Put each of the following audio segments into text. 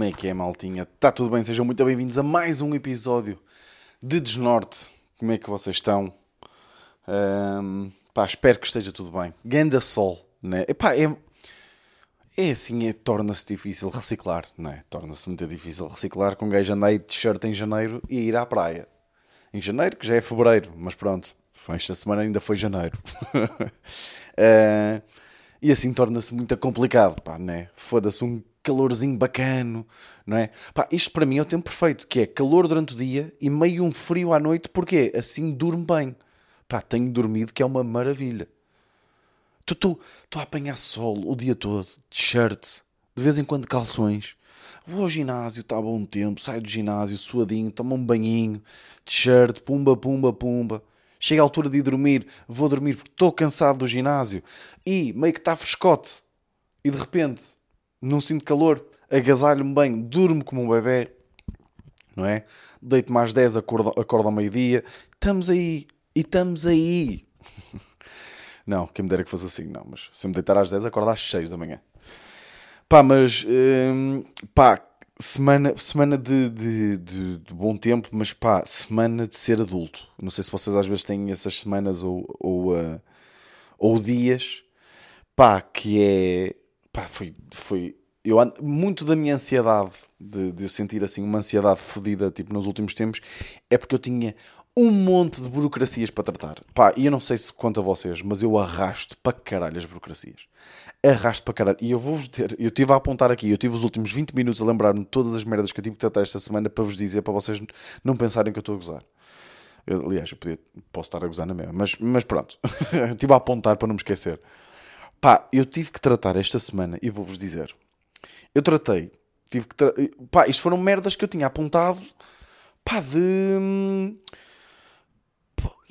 Como é que é, maltinha? Está tudo bem? Sejam muito bem-vindos a mais um episódio de Desnorte. Como é que vocês estão? Ahm, pá, espero que esteja tudo bem. Ganda sol, né? Epá, é, é assim, é, torna-se difícil reciclar, não é? Torna-se muito difícil reciclar com um gajo andar de t-shirt em janeiro e ir à praia. Em janeiro, que já é fevereiro, mas pronto, esta semana ainda foi janeiro. Ah, e assim torna-se muito complicado, pá, né? Foda-se um calorzinho bacano, não é? Pá, isto para mim é o tempo perfeito, que é calor durante o dia e meio um frio à noite, porque assim durmo bem. Pá, tenho dormido que é uma maravilha. Estou a apanhar sol o dia todo, t-shirt, de vez em quando calções. Vou ao ginásio, está bom tempo, saio do ginásio suadinho, tomo um banhinho, t-shirt, pumba, pumba, pumba. Chega a altura de ir dormir, vou dormir porque estou cansado do ginásio e meio que está frescote. E de repente, não sinto calor, agasalho-me bem, durmo como um bebê, não é? Deito mais 10, acordo, acordo ao meio-dia, estamos aí, e estamos aí. não, quem me dera que fosse assim, não, mas se eu me deitar às 10, acordo às 6 da manhã. Pá, mas, hum, pá, semana, semana de, de, de, de, bom tempo, mas pá, semana de ser adulto. Não sei se vocês às vezes têm essas semanas ou, ou, uh, ou dias, pá, que é. Pá, foi. foi eu muito da minha ansiedade, de, de eu sentir assim uma ansiedade fodida, tipo nos últimos tempos, é porque eu tinha um monte de burocracias para tratar. Pá, e eu não sei se conta a vocês, mas eu arrasto para caralho as burocracias. Arrasto para caralho. E eu vou-vos ter, eu estive a apontar aqui, eu tive os últimos 20 minutos a lembrar-me de todas as merdas que eu tive que tratar esta semana para vos dizer, para vocês não pensarem que eu estou a gozar. Eu, aliás, eu podia, posso estar a gozar na mesma, mas, mas pronto. estive a apontar para não me esquecer. Pá, eu tive que tratar esta semana e vou-vos dizer. Eu tratei, tive que. Tra... Pá, isto foram merdas que eu tinha apontado, pá, de hum,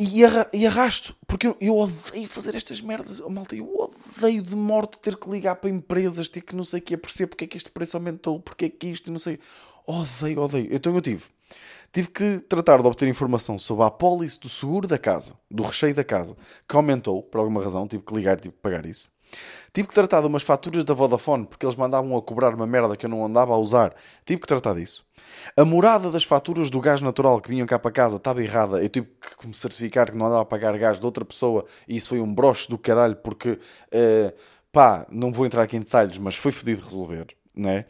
e, arrasto, porque eu, odeio fazer estas merdas, oh, malta, eu odeio de morte ter que ligar para empresas, ter que não sei o que é, perceber porque é que este preço aumentou, porque é que isto, não sei, odeio, odeio. Então eu tive, tive que tratar de obter informação sobre a apólice do seguro da casa, do recheio da casa, que aumentou, por alguma razão, tive que ligar, tive que pagar isso. Tive que tratar de umas faturas da Vodafone, porque eles mandavam a cobrar uma merda que eu não andava a usar. Tive que tratar disso. A morada das faturas do gás natural que vinham cá para casa estava errada. Eu tive que me certificar que não andava a pagar gás de outra pessoa e isso foi um broche do caralho porque, uh, pá, não vou entrar aqui em detalhes, mas foi fodido resolver, né?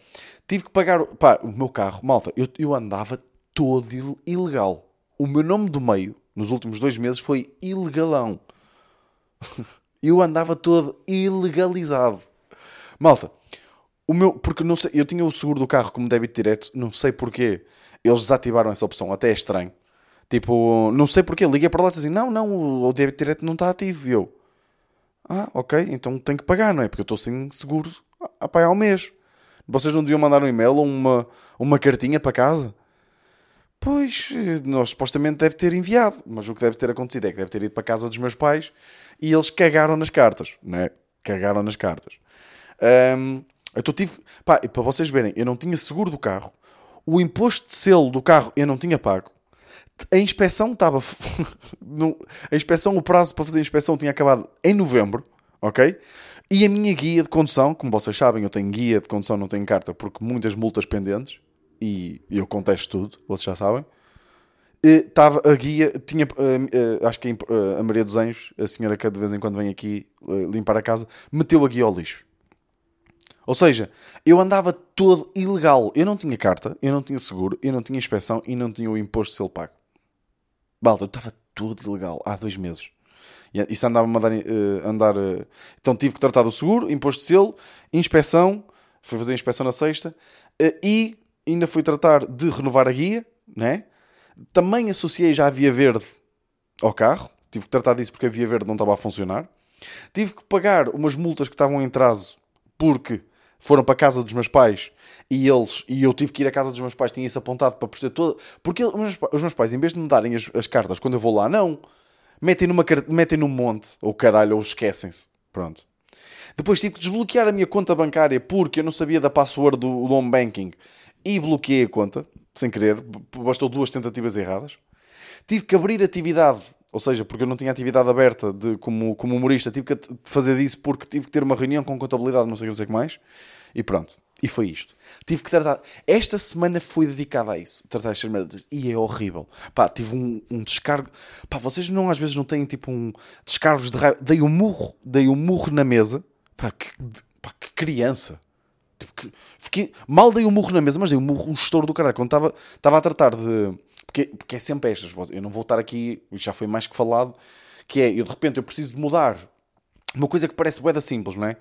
Tive que pagar, pá, o meu carro, malta, eu, eu andava todo ilegal. O meu nome do meio, nos últimos dois meses, foi ilegalão. eu andava todo ilegalizado. Malta, o meu, porque não sei, eu tinha o seguro do carro como débito direto, não sei porquê eles desativaram essa opção, até é estranho. Tipo, não sei porquê, liguei para lá e disse assim: não, não, o, débito direto não está ativo. E eu, ah, ok, então tenho que pagar, não é? Porque eu estou sem seguro a pagar ao mês. Vocês não deviam mandar um e-mail ou uma, uma cartinha para casa? Pois, nós supostamente deve ter enviado, mas o que deve ter acontecido é que deve ter ido para a casa dos meus pais e eles cagaram nas cartas, né? Cagaram nas cartas. Um, então tive. Pá, para vocês verem, eu não tinha seguro do carro. O imposto de selo do carro eu não tinha pago. A inspeção estava. a inspeção, o prazo para fazer a inspeção tinha acabado em novembro, ok? E a minha guia de condução, como vocês sabem, eu tenho guia de condução, não tenho carta, porque muitas multas pendentes, e eu contesto tudo, vocês já sabem. Estava a guia, tinha, uh, uh, acho que a, a Maria dos Anjos, a senhora que de vez em quando vem aqui limpar a casa, meteu a guia ao lixo. Ou seja, eu andava todo ilegal. Eu não tinha carta, eu não tinha seguro, eu não tinha inspeção e não tinha o imposto de selo pago. Balda, eu estava tudo ilegal há dois meses. E isso andava-me a uh, andar. Uh... Então tive que tratar do seguro, imposto de selo, inspeção. Fui fazer a inspeção na sexta. Uh, e ainda fui tratar de renovar a guia, né? Também associei já a via verde ao carro. Tive que tratar disso porque a via verde não estava a funcionar. Tive que pagar umas multas que estavam em trazo porque foram para a casa dos meus pais e eles e eu tive que ir à casa dos meus pais, tinha isso apontado para perceber todo. Porque os meus, os meus pais, em vez de me darem as, as, cartas quando eu vou lá, não. Metem, numa, metem num monte, ou caralho, ou esquecem-se. Pronto. Depois tive que desbloquear a minha conta bancária porque eu não sabia da password do, do home banking e bloqueei a conta, sem querer, bastou duas tentativas erradas. Tive que abrir atividade ou seja, porque eu não tinha atividade aberta de, como, como humorista, tive que fazer disso porque tive que ter uma reunião com contabilidade, não sei não sei o que mais. E pronto. E foi isto. Tive que tratar. Esta semana foi dedicada a isso. Tratar estas merdas. E é horrível. Pá, tive um, um descargo. Pá, vocês não às vezes não têm tipo um descargos de raiva. Dei um murro. Dei um murro na mesa. Pá, que, pá, que criança. Tipo, que, fiquei, mal dei um murro na mesa, mas dei um murro, um estouro do caralho. Quando estava, estava a tratar de. Porque, porque é sempre estas. Eu não vou estar aqui. Já foi mais que falado. Que é, eu de repente eu preciso de mudar uma coisa que parece boeda simples, não é?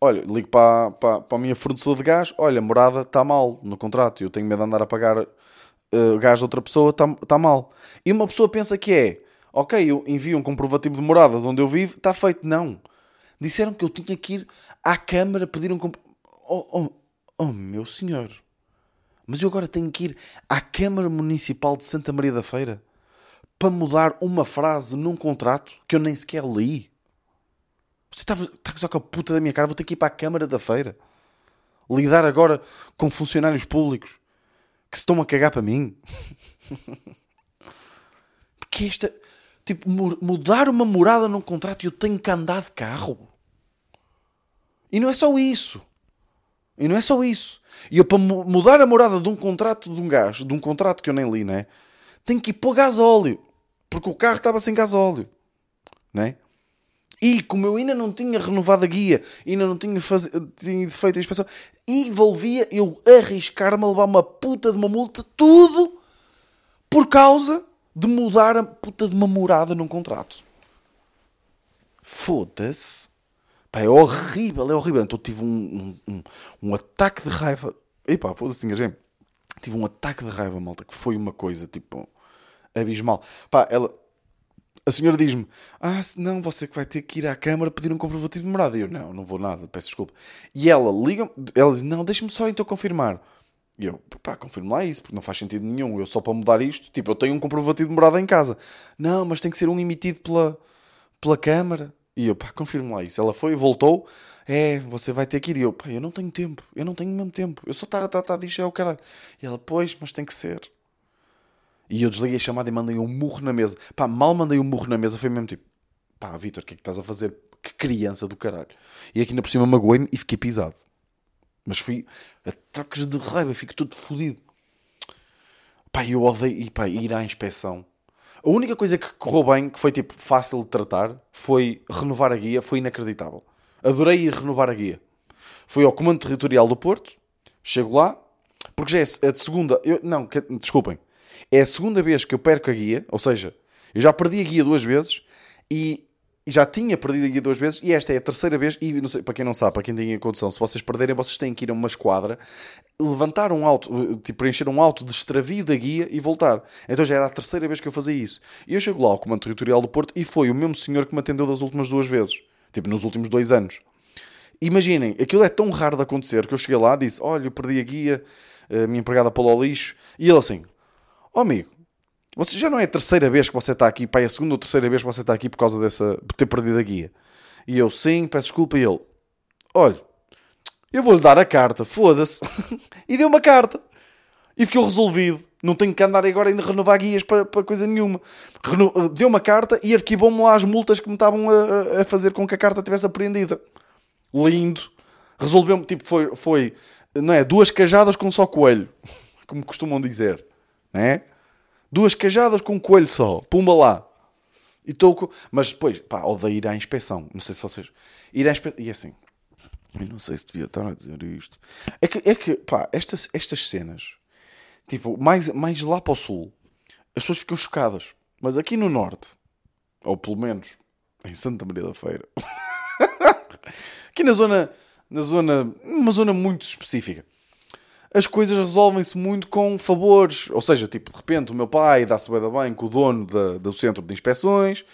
Olha, ligo para, para, para a minha fornecedora de gás, olha, morada está mal no contrato, eu tenho medo de andar a pagar uh, gás de outra pessoa, está tá mal. E uma pessoa pensa que é, ok, eu envio um comprovativo de morada de onde eu vivo, está feito. Não. Disseram que eu tinha que ir à Câmara pedir um comprovativo. Oh, oh, oh, meu senhor. Mas eu agora tenho que ir à Câmara Municipal de Santa Maria da Feira para mudar uma frase num contrato que eu nem sequer li. Você está, está só com a puta da minha cara, vou ter que ir para a Câmara da Feira. Lidar agora com funcionários públicos que se estão a cagar para mim. Porque esta. Tipo, mudar uma morada num contrato e eu tenho que andar de carro. E não é só isso. E não é só isso. E eu, para mudar a morada de um contrato de um gás, de um contrato que eu nem li, né? Tenho que ir pôr gasóleo. Porque o carro estava sem gasóleo. Né? E como eu ainda não tinha renovado a guia, ainda não tinha, faz... tinha feito a inspeção, envolvia eu arriscar-me a levar uma puta de uma multa, tudo por causa de mudar a puta de uma morada num contrato. Foda-se. Pá, é horrível, é horrível. Então tive um, um, um, ataque de raiva. Epá, foda-se, tinha gente. Tive um ataque de raiva, malta, que foi uma coisa tipo abismal. Pá, ela a senhora diz-me: Ah, não, você que vai ter que ir à Câmara pedir um comprovativo de morada. E eu: Não, não vou nada, peço desculpa. E ela liga ela diz: Não, deixa-me só então confirmar. E eu: Pá, confirme lá isso, porque não faz sentido nenhum. Eu só para mudar isto, tipo, eu tenho um comprovativo de morada em casa. Não, mas tem que ser um emitido pela, pela Câmara. E eu: Pá, confirme lá isso. Ela foi, voltou. É, você vai ter que ir. E eu: Pá, eu não tenho tempo, eu não tenho mesmo tempo. Eu só estar a tratar disto é o caralho. E ela: Pois, mas tem que ser. E eu desliguei a chamada e mandei um murro na mesa. Pá, mal mandei um murro na mesa, foi mesmo tipo, pá, Vitor, o que é que estás a fazer? Que criança do caralho. E aqui na por cima magoei-me e fiquei pisado. Mas fui ataques de raiva, fico todo fodido. Pá, eu odeio e, pá, ir à inspeção. A única coisa que correu bem, que foi tipo fácil de tratar, foi renovar a guia, foi inacreditável. Adorei ir renovar a guia. Fui ao Comando Territorial do Porto, chego lá, porque já é a de segunda. Eu, não, que, desculpem, é a segunda vez que eu perco a guia, ou seja, eu já perdi a guia duas vezes e já tinha perdido guia duas vezes e esta é a terceira vez. E sei, para quem não sabe, para quem tem a condição, se vocês perderem, vocês têm que ir a uma esquadra, levantar um auto, tipo, preencher um auto de extravio da guia e voltar. Então já era a terceira vez que eu fazia isso. E eu chego lá ao Comando Territorial do Porto e foi o mesmo senhor que me atendeu das últimas duas vezes, tipo, nos últimos dois anos. Imaginem, aquilo é tão raro de acontecer que eu cheguei lá, disse: Olha, eu perdi a guia, a minha empregada pôs ao lixo, e ele assim: oh, amigo, você já não é a terceira vez que você está aqui, pai, é a segunda ou terceira vez que você está aqui por causa dessa, por ter perdido a guia. E eu, sim, peço desculpa. E ele, olha, eu vou-lhe dar a carta, foda-se. e deu uma carta. E ficou resolvido. Não tenho que andar agora ainda a renovar guias para, para coisa nenhuma. Reno... Deu uma carta e arquivou-me lá as multas que me estavam a, a, fazer com que a carta tivesse apreendida. Lindo. Resolveu-me, tipo, foi, foi não é, duas cajadas com só coelho. Como costumam dizer né? Duas cajadas com um coelho só, pumba lá. E estou com... Mas depois, pá, odeio ir à inspeção. Não sei se vocês. Ir à inspeção. E assim, eu não sei se devia estar a dizer isto. É que, é que pá, estas, estas cenas, tipo, mais, mais lá para o sul, as pessoas ficam chocadas. Mas aqui no norte, ou pelo menos em Santa Maria da Feira, aqui na zona, na zona, uma zona muito específica, as coisas resolvem-se muito com favores. Ou seja, tipo, de repente o meu pai dá-se bem, bem com o dono do centro de inspeções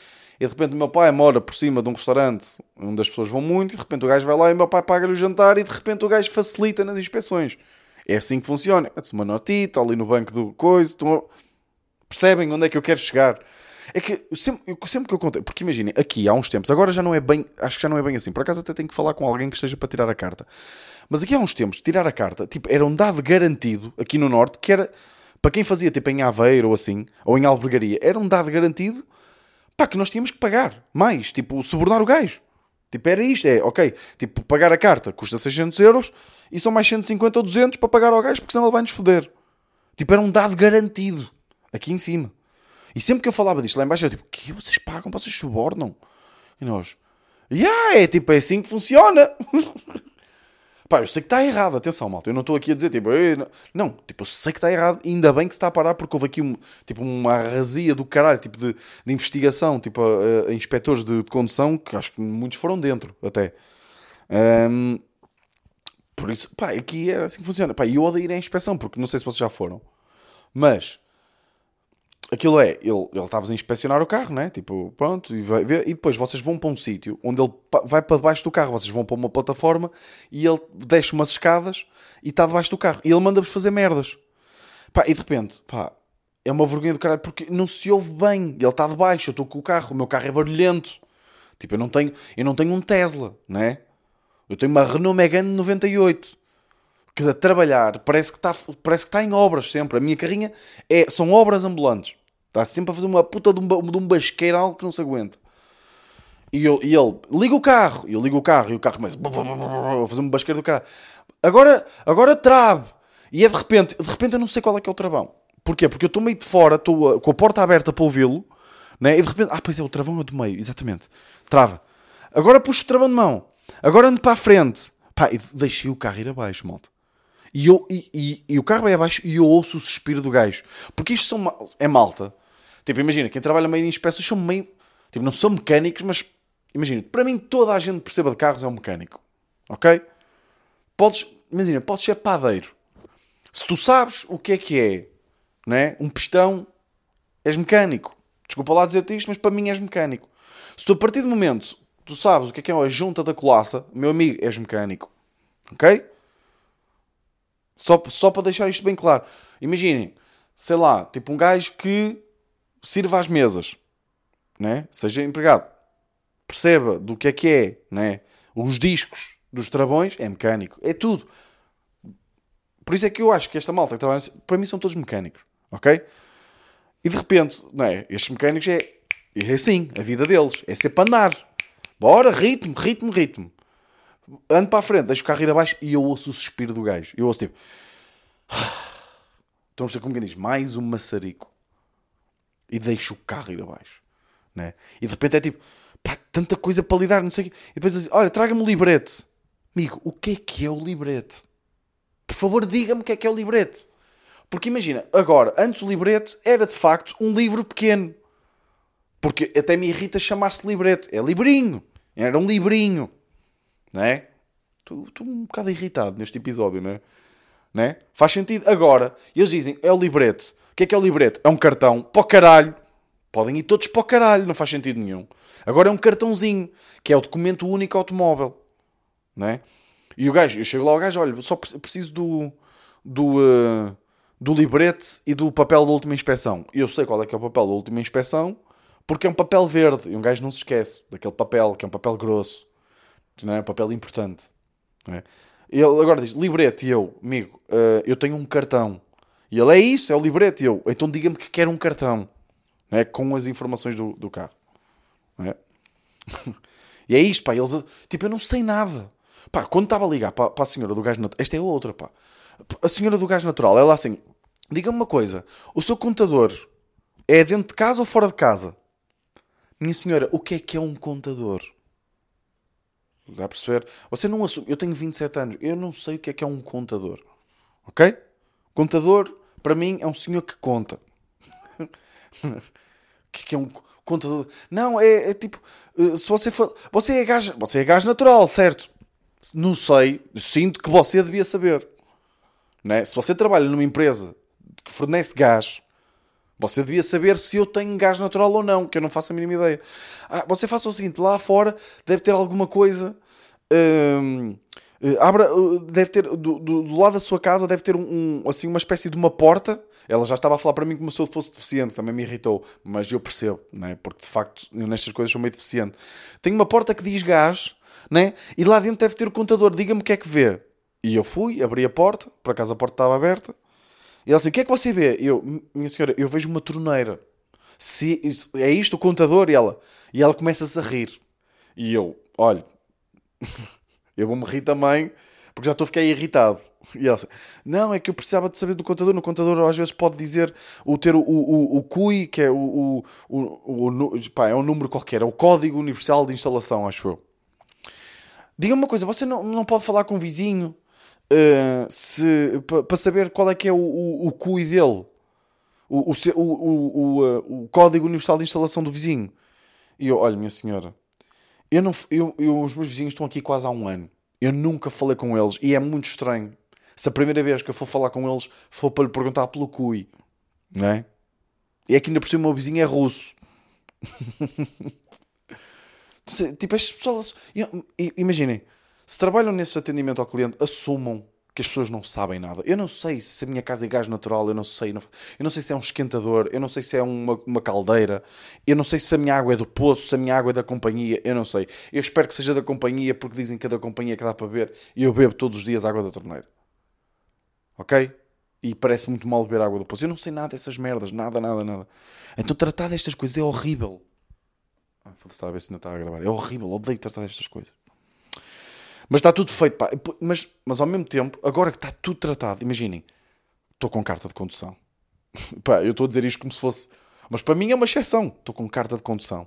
e de repente o meu pai mora por cima de um restaurante onde as pessoas vão muito e de repente o gajo vai lá e o meu pai paga-lhe o jantar e de repente o gajo facilita nas inspeções. É assim que funciona. É uma notita ali no banco do coisa. Percebem onde é que eu quero chegar? É que sempre, sempre que eu contei, porque imaginem, aqui há uns tempos, agora já não é bem, acho que já não é bem assim. Por acaso até tenho que falar com alguém que esteja para tirar a carta. Mas aqui há uns tempos, tirar a carta, tipo, era um dado garantido aqui no Norte, que era, para quem fazia tipo em Aveiro ou assim, ou em Albergaria, era um dado garantido, pá, que nós tínhamos que pagar mais, tipo, subornar o gajo. Tipo, era isto, é, ok, tipo, pagar a carta custa 600 euros e são mais 150 ou 200 para pagar ao gajo porque senão ele vai-nos foder. Tipo, era um dado garantido, aqui em cima. E sempre que eu falava disto lá embaixo, era tipo, que vocês pagam, vocês subornam? E nós, yeah, é tipo, é assim que funciona. Pá, eu sei que está errado, atenção, malta. Eu não estou aqui a dizer, tipo, não. não, tipo, eu sei que está errado, ainda bem que se está a parar, porque houve aqui um, tipo, uma arrasia do caralho, tipo, de, de investigação, tipo, a, a inspectores de, de, condução, que acho que muitos foram dentro, até. Um, por isso, pá, aqui é assim que funciona. Pá, eu odeio ir à inspeção, porque não sei se vocês já foram, mas aquilo é, ele estava a inspecionar o carro, né? Tipo, pronto, e, vai ver, e depois vocês vão para um sítio onde ele vai para debaixo do carro, vocês vão para uma plataforma e ele deixa umas escadas e está debaixo do carro. E ele manda-vos fazer merdas. Pá, e de repente, pá, é uma vergonha do caralho porque não se ouve bem. Ele está debaixo, eu estou com o carro, o meu carro é barulhento. Tipo, eu não tenho, eu não tenho um Tesla, né? Eu tenho uma Renault Megane 98 que a trabalhar parece que está parece que está em obras sempre. A minha carrinha é, são obras ambulantes. Está sempre a fazer uma puta de um, de um basqueiral que não se aguenta. E, eu, e ele liga o carro, e eu ligo o carro, e o carro começa a fazer um basqueiro do caralho. Agora, agora trave. E é de repente, de repente eu não sei qual é que é o travão. Porquê? Porque eu estou meio de fora, estou com a porta aberta para ouvi-lo, né? e de repente, ah, pois é, o travão é do meio, exatamente. Trava. Agora puxo o travão de mão. Agora ando para a frente. Pá, e deixei o carro ir abaixo, malta. E, eu, e, e, e, o carro vai abaixo e eu ouço o suspiro do gajo. Porque isto são, é malta Tipo, imagina, quem trabalha meio em inspeções são meio. Tipo, não são mecânicos, mas imagina, para mim toda a gente perceba de carros é um mecânico. Ok? Podes, imagina, podes ser padeiro. Se tu sabes o que é que é, né? um pistão, és mecânico. Desculpa lá dizer-te isto, mas para mim és mecânico. Se tu a partir do momento tu sabes o que é que é a junta da colaça, meu amigo, és mecânico. Ok? Só, só para deixar isto bem claro. Imaginem, sei lá, tipo um gajo que sirva às mesas, né? seja empregado, perceba do que é que é né? os discos dos travões, é mecânico, é tudo. Por isso é que eu acho que esta malta que trabalha, para mim são todos mecânicos, ok? E de repente, não é? Estes mecânicos é, é assim, a vida deles, é ser para andar. Bora, ritmo, ritmo, ritmo. Ando para a frente, deixo o carro ir abaixo e eu ouço o suspiro do gajo. Eu ouço tipo. Estão a ver como quem diz, mais um maçarico e deixo o carro ir abaixo. Né? E de repente é tipo, pá, tanta coisa para lidar, não sei o quê. E depois diz, olha, traga-me o librete. Amigo, o que é que é o librete? Por favor, diga-me o que é que é o librete. Porque imagina, agora, antes o librete era de facto um livro pequeno. Porque até me irrita chamar-se librete. É livrinho. Era um livrinho. Não é? Estou um bocado irritado neste episódio, não é? Não é? Faz sentido. Agora, eles dizem, é o librete que é que é o librete? É um cartão para o caralho. Podem ir todos para o caralho, não faz sentido nenhum. Agora é um cartãozinho, que é o documento único automóvel. Não é? E o gajo, eu chego lá ao gajo, olha, só preciso do, do, uh, do librete e do papel da última inspeção. Eu sei qual é que é o papel da última inspeção, porque é um papel verde. E um gajo não se esquece daquele papel, que é um papel grosso. Não é? Um papel importante. Não é? Ele agora diz, librete, e eu, amigo, uh, eu tenho um cartão. E ele é isso, é o librete. E eu, então diga-me que quer um cartão é? com as informações do, do carro. É? e é isto, pá. Eles, tipo, eu não sei nada. Pá, quando estava a ligar para, para a senhora do gás natural, esta é outra, pá. A senhora do gás natural, ela assim, diga-me uma coisa: o seu contador é dentro de casa ou fora de casa? Minha senhora, o que é que é um contador? Dá a perceber? Você não assume. Eu tenho 27 anos, eu não sei o que é que é um contador. Ok? Contador para mim, é um senhor que conta. que, que é um contador? Não, é, é, tipo, eh, se você for, você é gás, você é gás natural, certo? Não sei, sinto que você devia saber. Né? Se você trabalha numa empresa que fornece gás, você devia saber se eu tenho gás natural ou não, que eu não faço a mínima ideia. Ah, você faça o seguinte: lá fora deve ter alguma coisa. Hum, abra, uh, deve ter, do, do, do, lado da sua casa deve ter um, um, assim, uma espécie de uma porta. Ela já estava a falar para mim como se eu fosse deficiente, também me irritou, mas eu percebo, né? porque de facto nestas coisas sou meio deficiente. Tem uma porta que diz gás, né? e lá dentro deve ter o contador, diga-me o que é que vê. E eu fui, abri a porta, por acaso a porta estava aberta, e ela assim: o que é que você vê? Eu, minha senhora, eu vejo uma torneira. Se, é isto o contador? E ela, e ela começa-se a rir. E eu, olha, eu vou-me rir também, porque já estou a ficar irritado. E ela não, é que eu precisava de saber do contador. No contador às vezes pode dizer o ter o, o, o CUI, que é o, o, o, o pá, é um número qualquer, é o Código Universal de Instalação, acho eu. Diga-me uma coisa, você não, não pode falar com o vizinho uh, para saber qual é que é o, o, o CUI dele? O, o, o, o, uh, o, Código Universal de Instalação do vizinho. E eu, olha, minha senhora, eu não, eu, eu, os meus vizinhos estão aqui quase há um ano. Eu nunca falei com eles e é muito estranho se a primeira vez que eu for falar com eles for para lhe perguntar pelo CUI, não é? E é que ainda por cima o meu vizinho é russo. tipo, estas pessoas. Imaginem, se trabalham nesse atendimento ao cliente, assumam que as pessoas não sabem nada. Eu não sei se a minha casa é gás natural, eu não sei. Eu não sei se é um esquentador, eu não sei se é uma, uma caldeira, eu não sei se a minha água é do poço, se a minha água é da companhia, eu não sei. Eu espero que seja da companhia, porque dizem que é da companhia que dá para beber e eu bebo todos os dias água da torneira ok? E parece muito mal beber água do poço. Eu não sei nada dessas merdas, nada, nada, nada. Então tratar destas coisas é horrível. Ah, foda-se, a ver se ainda está a gravar. É horrível, odeio tratar destas coisas. Mas está tudo feito, pá. Mas, mas ao mesmo tempo, agora que está tudo tratado, imaginem, estou com carta de condução. pá, eu estou a dizer isto como se fosse. Mas para mim é uma exceção. Estou com carta de condução.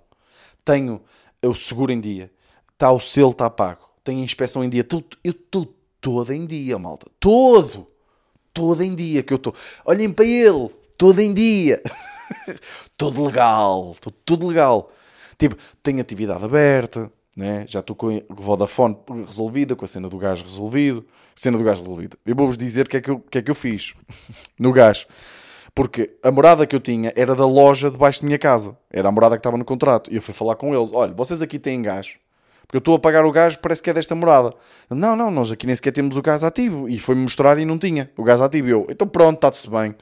Tenho o seguro em dia. Está o selo, está pago. Tenho a inspeção em dia. Eu estou todo em dia, malta. Todo! todo em dia que eu estou. Olhem para ele, todo em dia. todo legal, estou tudo legal. Tipo, tenho atividade aberta, né? já estou com a Vodafone resolvida, com a cena do gás resolvido. Cena do gás resolvida. Eu vou-vos dizer o que, é que, eu, que é que eu fiz no gás. Porque a morada que eu tinha era da loja debaixo da minha casa. Era a morada que estava no contrato. E eu fui falar com eles: olha, vocês aqui têm gás porque eu estou a pagar o gás, parece que é desta morada. Não, não, nós aqui nem sequer temos o gás ativo. E foi-me mostrar e não tinha o gás ativo. E eu, então pronto, está-se bem.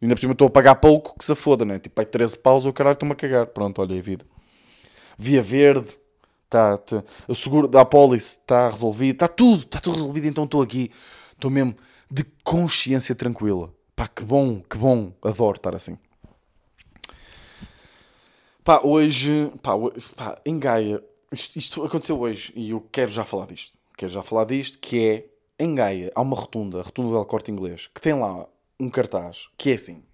E ainda por cima estou a pagar pouco, que se foda, né? Tipo, aí 13 paus, o caralho estou-me a cagar. Pronto, olha a vida. Via verde, tá, tá, o seguro da apólice está resolvido, está tudo, está tudo resolvido. Então estou aqui, estou mesmo de consciência tranquila. Pá, que bom, que bom, adoro estar assim. Pá, hoje, pá, pá em Gaia, isto, isto, aconteceu hoje e eu quero já falar disto. Quero já falar disto, que é em Gaia há uma rotunda, a rotunda do Corte Inglês, que tem lá um cartaz que é assim.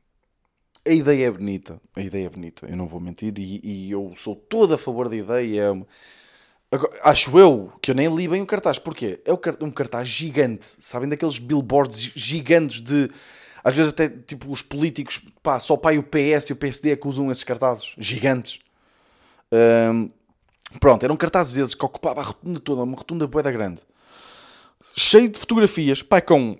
A ideia é bonita, a ideia é bonita, eu não vou mentir, e, e eu sou todo a favor da ideia. Agora, acho eu que eu nem li bem o cartaz, porquê? É um cartaz gigante, sabem daqueles billboards gigantes de. Às vezes até tipo os políticos, pá, só o pai o PS e o PSD é que usam esses cartazes gigantes. Um, Pronto, eram cartazes esses que ocupava a rotunda toda, uma rotunda boeda grande. Cheio de fotografias, pai, com...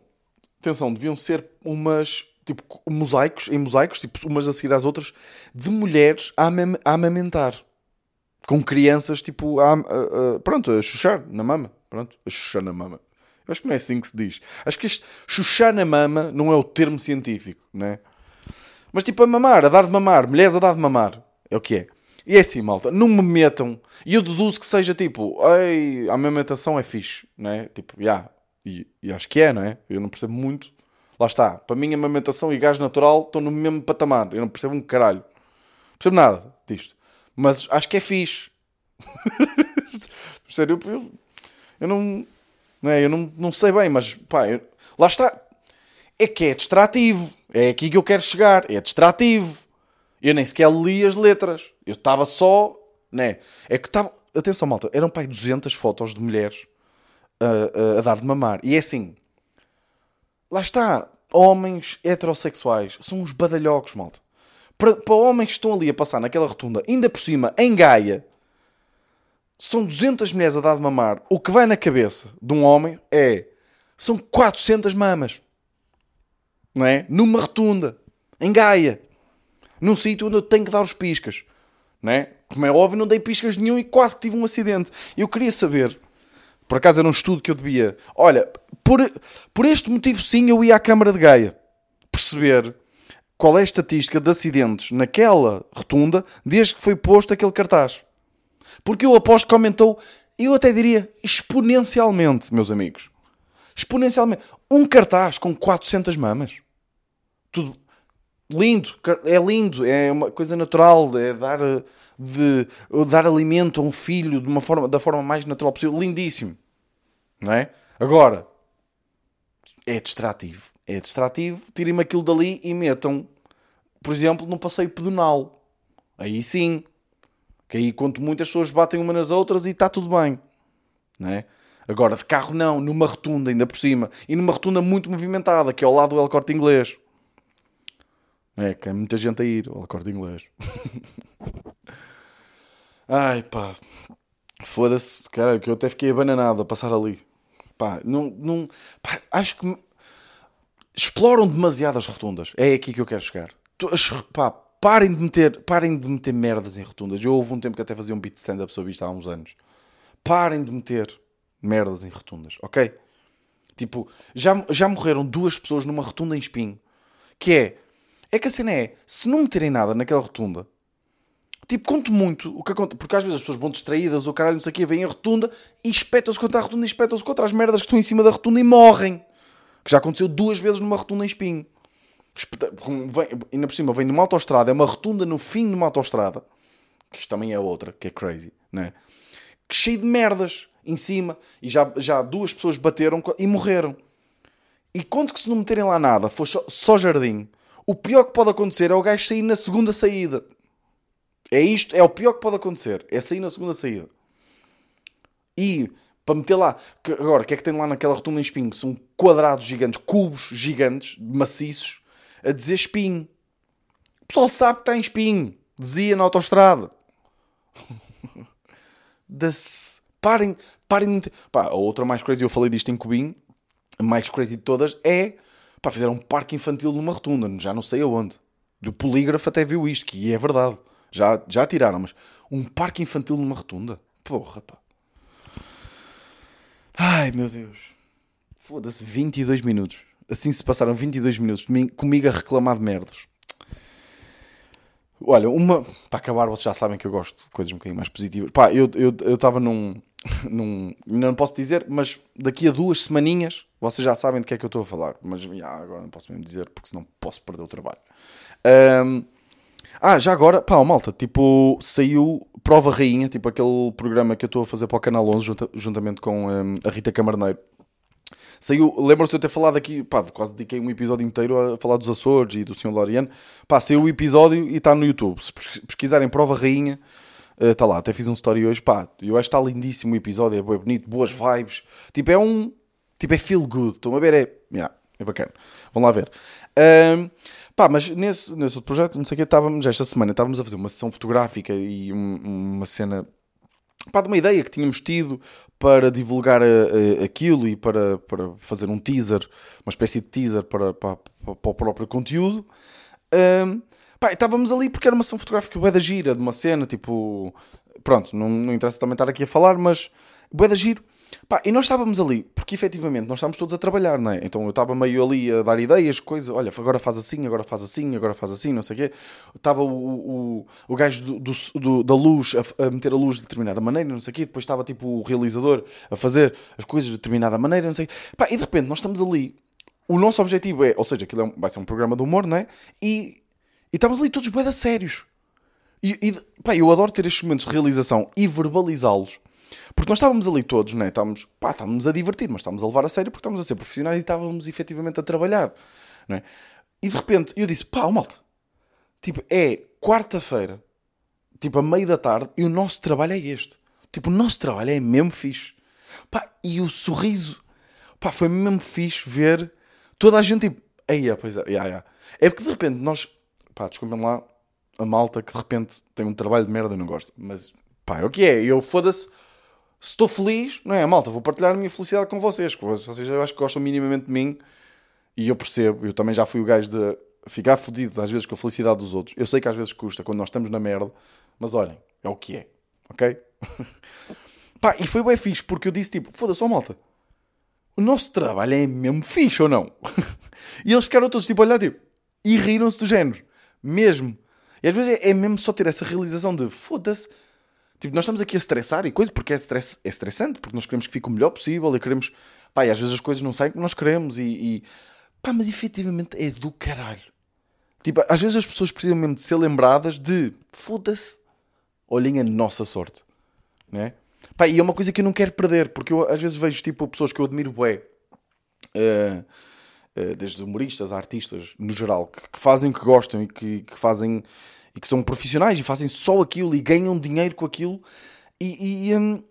Atenção, deviam ser umas, tipo, mosaicos, em mosaicos, tipo, umas a seguir às outras, de mulheres a amamentar. Com crianças, tipo, a, a, a, pronto, a chuchar na mama. Pronto, a chuchar na mama. Eu acho que não é assim que se diz. Acho que este chuchar na mama não é o termo científico, né? Mas tipo, a mamar, a dar de mamar, mulheres a dar de mamar. É o que é. E é assim, malta, não me metam. E eu deduzo que seja tipo, ei, a amamentação é fixe, não é? Tipo, já. Yeah. E, e, acho que é, não é? Eu não percebo muito. Lá está. Para mim, amamentação e gás natural estão no mesmo patamar. Eu não percebo um caralho. Não percebo nada disto. Mas acho que é fixe. Sério, eu, eu não. Não, é? eu não, não sei bem, mas pá, eu, lá está. É que é distrativo. É aqui que eu quero chegar. É distrativo. Eu nem sequer li as letras. Eu estava só, né? É que estava. Atenção, malta, eram pai 200 fotos de mulheres a, a, a, dar de mamar. E é assim. Lá está. Homens heterossexuais são uns badalhocos, malta. Para, para homens que estão ali a passar naquela rotunda, ainda por cima, em Gaia, são 200 mulheres a dar de mamar. O que vai na cabeça de um homem é. São 400 mamas. Não é? Numa rotunda. Em Gaia num sítio onde eu tenho que dar os piscas. Né? Como é óbvio, não dei piscas nenhum e quase que tive um acidente. Eu queria saber, por acaso era um estudo que eu devia. Olha, por, por este motivo sim eu ia à Câmara de Gaia perceber qual é a estatística de acidentes naquela rotunda desde que foi posto aquele cartaz. Porque eu aposto que aumentou, eu até diria exponencialmente, meus amigos. Exponencialmente. Um cartaz com 400 mamas. Tudo, lindo, é lindo, é uma coisa natural, é dar, eh, de, dar alimento a um filho de uma forma, da forma mais natural possível, lindíssimo, não é? Agora, é distrativo, é distrativo, tirem-me aquilo dali e metam, por exemplo, num passeio pedonal, aí sim, que aí quanto muitas pessoas batem umas nas outras e está tudo bem, não é? Agora, de carro não, numa rotunda ainda por cima, e numa rotunda muito movimentada, que é ao lado do El Corte Inglês. É, que é muita gente a ir ao corte inglês. Ai pá, foda-se, cara, que eu até fiquei abananado a passar ali. Pá, não, não, pá, acho que exploram demasiado as rotundas. É aqui que eu quero chegar. Pá, parem de meter, parem de meter merdas em rotundas. Eu houve um tempo que até fazia um beat stand-up sobre isto há uns anos. Parem de meter merdas em rotundas, ok? Tipo, já, já morreram duas pessoas numa rotunda em espinho. Que é, é que a cena é, se não meterem nada naquela rotunda, tipo, conto muito o que acontece, porque às vezes as pessoas vão distraídas ou caralho, não sei o quê, vêm a rotunda e espetam-se contra a rotunda e espetam-se contra as merdas que estão em cima da rotunda e morrem. Que já aconteceu duas vezes numa rotunda em espinho. Ainda por cima, vem numa autostrada, é uma rotunda no fim de uma autostrada, que isto também é outra, que é crazy, né? Que cheio de merdas em cima, e já, já duas pessoas bateram e morreram. E conto que se não meterem lá nada, for só, só jardim, o pior que pode acontecer é o gajo sair na segunda saída. É isto, é o pior que pode acontecer. É sair na segunda saída. E para meter lá, que, agora, o que é que tem lá naquela rotunda em espinho? São quadrados gigantes, cubos gigantes, maciços, a dizer espinho. O pessoal sabe que está em espinho. Dizia na autostrada. Parem, parem de... Pá, a outra mais crazy, eu falei disto em Cubinho, a mais crazy de todas, é Pá, fizeram um parque infantil numa rotunda, já não sei aonde. Do polígrafo até viu isto, que é verdade. Já, já tiraram, mas um parque infantil numa rotunda? Porra, pá. Ai, meu Deus. Foda-se, 22 minutos. Assim se passaram 22 minutos comigo a reclamar de merdas. Olha, uma. Para acabar, vocês já sabem que eu gosto de coisas um bocadinho mais positivas. Pá, eu estava eu, eu num, num. Não posso dizer, mas daqui a duas semaninhas vocês já sabem de que é que eu estou a falar, mas já, agora não posso mesmo dizer porque senão posso perder o trabalho. Um, ah, já agora, pá, malta, tipo, saiu Prova Rainha, tipo aquele programa que eu estou a fazer para o Canal 11 junta, juntamente com um, a Rita Camarneiro. Saiu, lembro-se de eu ter falado aqui, pá, quase dediquei um episódio inteiro a falar dos Açores e do Sr. Loriano. Pá, saiu o episódio e está no YouTube. Se pesquisarem Prova Rainha, está uh, lá. Até fiz um story hoje, pá, eu acho que está lindíssimo o episódio, é bem bonito, boas vibes. Tipo, é um, Tipo, é feel good. Estão a ver? É, yeah, é bacana. Vão lá ver. Um, pá, mas nesse, nesse outro projeto, não sei o que, estávamos, esta semana, estávamos a fazer uma sessão fotográfica e um, uma cena pá, de uma ideia que tínhamos tido para divulgar a, a, aquilo e para, para fazer um teaser, uma espécie de teaser para, para, para, para o próprio conteúdo. Um, pá, estávamos ali porque era uma sessão fotográfica bué da gira, de uma cena, tipo... Pronto, não, não interessa também estar aqui a falar, mas bué da giro. Pá, e nós estávamos ali, porque efetivamente nós estávamos todos a trabalhar, não é? Então eu estava meio ali a dar ideias, coisas, olha, agora faz assim, agora faz assim, agora faz assim, não sei o quê. Estava o, o, o gajo do, do, do da luz a, a, meter a luz de determinada maneira, não sei o quê. Depois estava tipo o realizador a fazer as coisas de determinada maneira, não sei o quê. Pá, e de repente nós estamos ali. O nosso objetivo é, ou seja, aquilo é um, vai ser um programa de humor, não é? E, e estamos ali todos bem sérios. E, e pá, eu adoro ter estes momentos de realização e verbalizá-los porque nós estávamos ali todos, né? estávamos, pá, estávamos a divertir, mas estávamos a levar a sério porque estávamos a ser profissionais e estávamos efetivamente a trabalhar. Né? E de repente eu disse, pá, malta, tipo, é quarta-feira, tipo, a meio da tarde, e o nosso trabalho é este. Tipo, o nosso trabalho é mesmo fixe. Pá, e o sorriso, pá, foi mesmo fixe ver toda a gente, tipo, aí, pois é, yeah, yeah. é porque de repente nós, pá, desculpem lá, a malta que de repente tem um trabalho de merda e não gosta, mas pá, é o que é, eu foda-se se estou feliz, não é, malta, vou partilhar a minha felicidade com vocês. Vocês eu acho que gostam minimamente de mim e eu percebo. Eu também já fui o gajo de ficar fodido às vezes com a felicidade dos outros. Eu sei que às vezes custa quando nós estamos na merda, mas olhem, é o que é, ok? Pá, e foi bem fixe porque eu disse tipo, foda-se, malta, o nosso trabalho é mesmo fixe ou não? e eles ficaram todos tipo a olhar tipo, e riram-se do género, mesmo. E às vezes é, é mesmo só ter essa realização de foda-se Tipo, nós estamos aqui a estressar e coisa, porque é, stress, é estressante, porque nós queremos que fique o melhor possível e queremos. Pá, e às vezes as coisas não saem como nós queremos e. e... Pá, mas efetivamente é do caralho. Tipo, às vezes as pessoas precisam mesmo de ser lembradas de foda-se, olhem a nossa sorte, né? Pá, e é uma coisa que eu não quero perder, porque eu às vezes vejo tipo pessoas que eu admiro bué, uh, uh, desde humoristas a artistas, no geral, que, que fazem o que gostam e que, que, fazem e que são profissionais e fazem só aquilo e ganham dinheiro com aquilo e, e, um,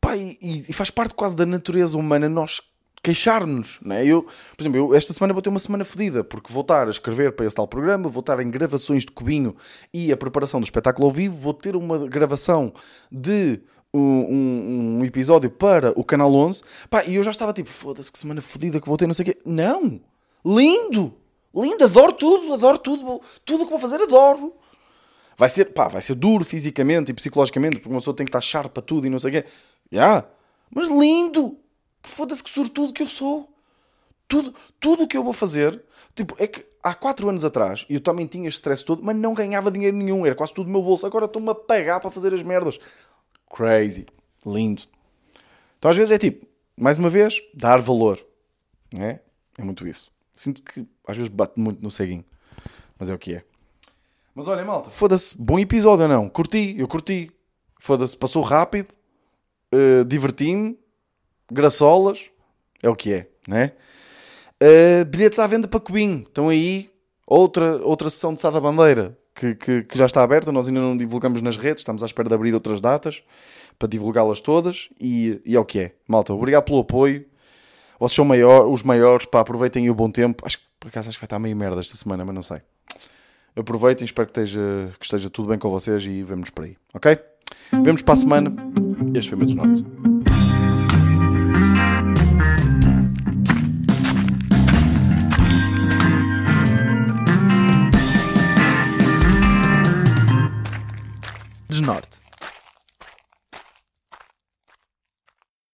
pá, e, e faz parte quase da natureza humana nós queixar-nos, né? Eu, por exemplo, eu, esta semana vou ter uma semana fodida, porque vou estar a escrever para esse tal programa, vou estar em gravações de Cubinho e a preparação do espetáculo ao vivo, vou ter uma gravação de um, um, um episódio para o Canal 11, pá, e eu já estava tipo, foda-se que semana fodida que vou ter, não sei o quê. Não! Lindo! Lindo! Adoro tudo, adoro tudo, tudo o que vou fazer, adoro! Vai ser, pá, vai ser duro fisicamente e psicologicamente, porque uma pessoa tem que estar sharp para tudo e não sei o quê. Yeah. Mas lindo! Foda-se que sortudo que eu sou. Tudo, tudo o que eu vou fazer, tipo, é que há 4 anos atrás eu também tinha este stress todo, mas não ganhava dinheiro nenhum, era quase tudo do meu bolso. Agora estou-me a pagar para fazer as merdas. Crazy. Lindo. Então às vezes é tipo, mais uma vez, dar valor. É? É muito isso. Sinto que às vezes bate muito no ceguinho. Mas é o que é. Mas olha, malta, foda-se, bom episódio ou não? Curti, eu curti. Foda-se, passou rápido, uh, diverti-me, graçolas, é o que é, né? Uh, bilhetes à venda para Cubinho, estão aí, outra, outra sessão de Sada Bandeira que, que, que, já está aberta, nós ainda não divulgamos nas redes, estamos à espera de abrir outras datas para divulgá-las todas e, e é o que é. Malta, obrigado pelo apoio. Vocês são maior, os maiores, pá, aproveitem o bom tempo. Acho que por acaso acho que vai estar meio merda esta semana, mas não sei. Aproveitem, espero que esteja, que esteja tudo bem com vocês e vemos por aí, ok? Vemos para a semana. Este foi o Norte. Norte.